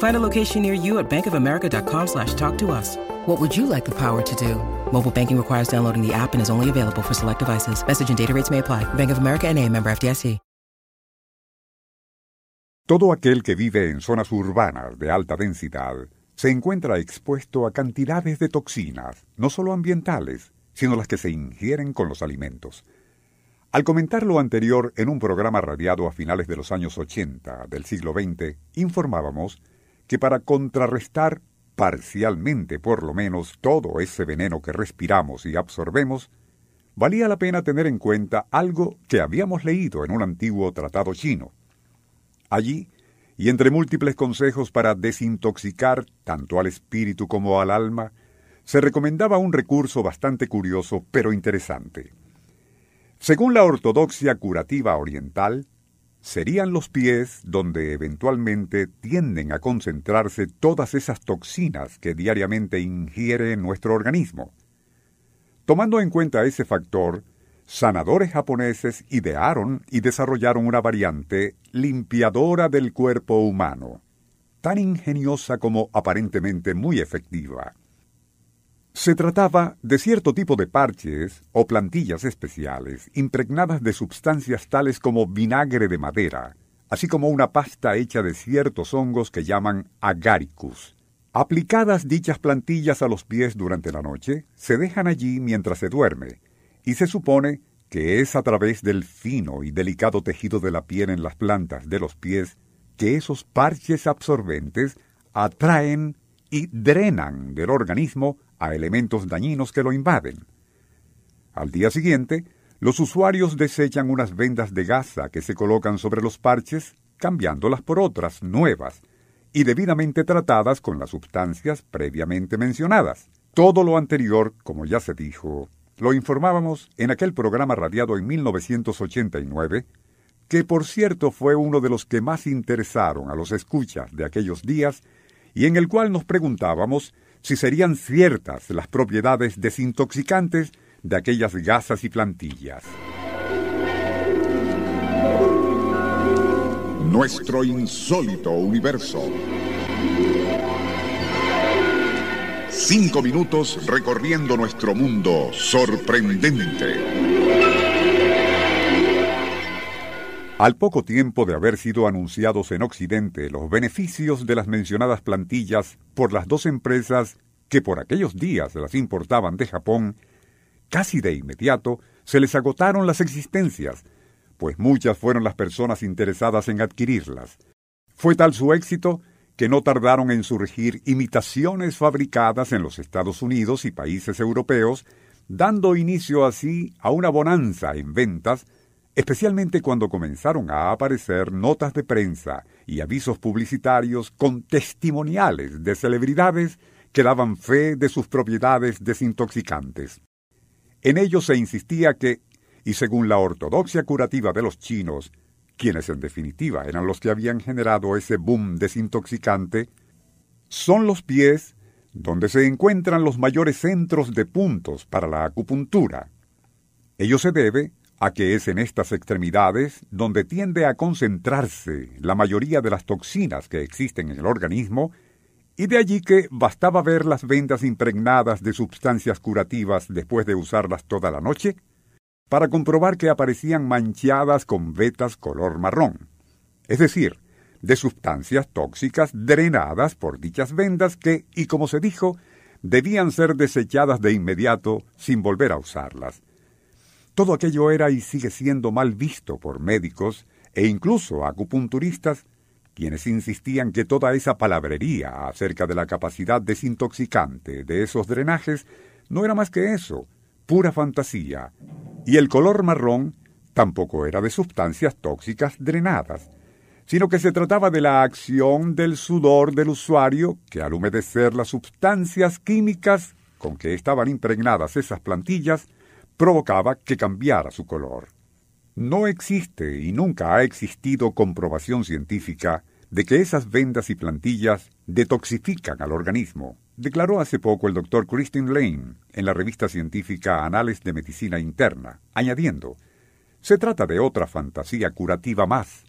Find a location near you at bankofamerica.com slash talk to us. What would you like the power to do? Mobile banking requires downloading the app and is only available for select devices. Message and data rates may apply. Bank of America and a member FDIC. Todo aquel que vive en zonas urbanas de alta densidad se encuentra expuesto a cantidades de toxinas, no solo ambientales, sino las que se ingieren con los alimentos. Al comentar lo anterior en un programa radiado a finales de los años 80 del siglo XX, informábamos que para contrarrestar parcialmente por lo menos todo ese veneno que respiramos y absorbemos, valía la pena tener en cuenta algo que habíamos leído en un antiguo tratado chino. Allí, y entre múltiples consejos para desintoxicar tanto al espíritu como al alma, se recomendaba un recurso bastante curioso pero interesante. Según la ortodoxia curativa oriental, serían los pies donde eventualmente tienden a concentrarse todas esas toxinas que diariamente ingiere nuestro organismo. Tomando en cuenta ese factor, sanadores japoneses idearon y desarrollaron una variante limpiadora del cuerpo humano, tan ingeniosa como aparentemente muy efectiva. Se trataba de cierto tipo de parches o plantillas especiales impregnadas de sustancias tales como vinagre de madera, así como una pasta hecha de ciertos hongos que llaman agaricus. Aplicadas dichas plantillas a los pies durante la noche, se dejan allí mientras se duerme, y se supone que es a través del fino y delicado tejido de la piel en las plantas de los pies que esos parches absorbentes atraen y drenan del organismo a elementos dañinos que lo invaden. Al día siguiente, los usuarios desechan unas vendas de gasa que se colocan sobre los parches, cambiándolas por otras nuevas y debidamente tratadas con las sustancias previamente mencionadas. Todo lo anterior, como ya se dijo, lo informábamos en aquel programa radiado en 1989, que por cierto fue uno de los que más interesaron a los escuchas de aquellos días y en el cual nos preguntábamos si serían ciertas las propiedades desintoxicantes de aquellas gasas y plantillas. Nuestro insólito universo. Cinco minutos recorriendo nuestro mundo sorprendente. Al poco tiempo de haber sido anunciados en Occidente los beneficios de las mencionadas plantillas por las dos empresas que por aquellos días las importaban de Japón, casi de inmediato se les agotaron las existencias, pues muchas fueron las personas interesadas en adquirirlas. Fue tal su éxito que no tardaron en surgir imitaciones fabricadas en los Estados Unidos y países europeos, dando inicio así a una bonanza en ventas especialmente cuando comenzaron a aparecer notas de prensa y avisos publicitarios con testimoniales de celebridades que daban fe de sus propiedades desintoxicantes. En ellos se insistía que, y según la ortodoxia curativa de los chinos, quienes en definitiva eran los que habían generado ese boom desintoxicante, son los pies donde se encuentran los mayores centros de puntos para la acupuntura. Ello se debe a que es en estas extremidades donde tiende a concentrarse la mayoría de las toxinas que existen en el organismo, y de allí que bastaba ver las vendas impregnadas de sustancias curativas después de usarlas toda la noche, para comprobar que aparecían manchadas con vetas color marrón, es decir, de sustancias tóxicas drenadas por dichas vendas que, y como se dijo, debían ser desechadas de inmediato sin volver a usarlas. Todo aquello era y sigue siendo mal visto por médicos e incluso acupunturistas, quienes insistían que toda esa palabrería acerca de la capacidad desintoxicante de esos drenajes no era más que eso, pura fantasía, y el color marrón tampoco era de sustancias tóxicas drenadas, sino que se trataba de la acción del sudor del usuario que al humedecer las sustancias químicas con que estaban impregnadas esas plantillas, provocaba que cambiara su color. No existe y nunca ha existido comprobación científica de que esas vendas y plantillas detoxifican al organismo, declaró hace poco el doctor Christine Lane en la revista científica Anales de Medicina Interna, añadiendo, se trata de otra fantasía curativa más,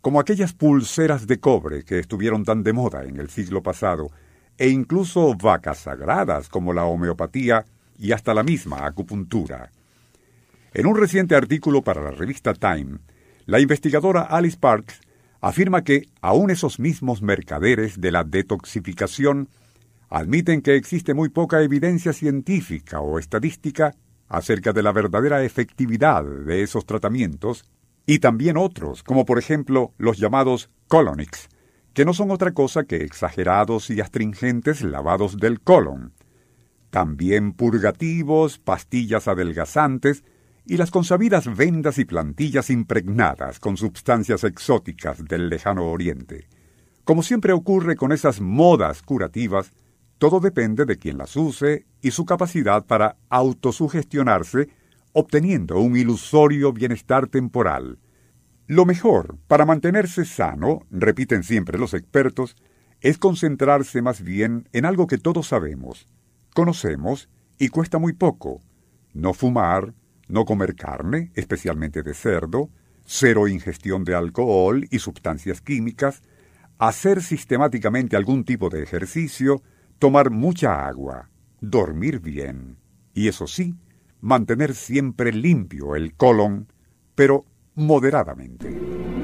como aquellas pulseras de cobre que estuvieron tan de moda en el siglo pasado, e incluso vacas sagradas como la homeopatía y hasta la misma acupuntura. En un reciente artículo para la revista Time, la investigadora Alice Parks afirma que aún esos mismos mercaderes de la detoxificación admiten que existe muy poca evidencia científica o estadística acerca de la verdadera efectividad de esos tratamientos y también otros, como por ejemplo los llamados colonics, que no son otra cosa que exagerados y astringentes lavados del colon, también purgativos, pastillas adelgazantes y las consabidas vendas y plantillas impregnadas con sustancias exóticas del lejano oriente. Como siempre ocurre con esas modas curativas, todo depende de quien las use y su capacidad para autosugestionarse obteniendo un ilusorio bienestar temporal. Lo mejor para mantenerse sano, repiten siempre los expertos, es concentrarse más bien en algo que todos sabemos, conocemos y cuesta muy poco. No fumar, no comer carne, especialmente de cerdo, cero ingestión de alcohol y sustancias químicas, hacer sistemáticamente algún tipo de ejercicio, tomar mucha agua, dormir bien. Y eso sí, mantener siempre limpio el colon, pero moderadamente.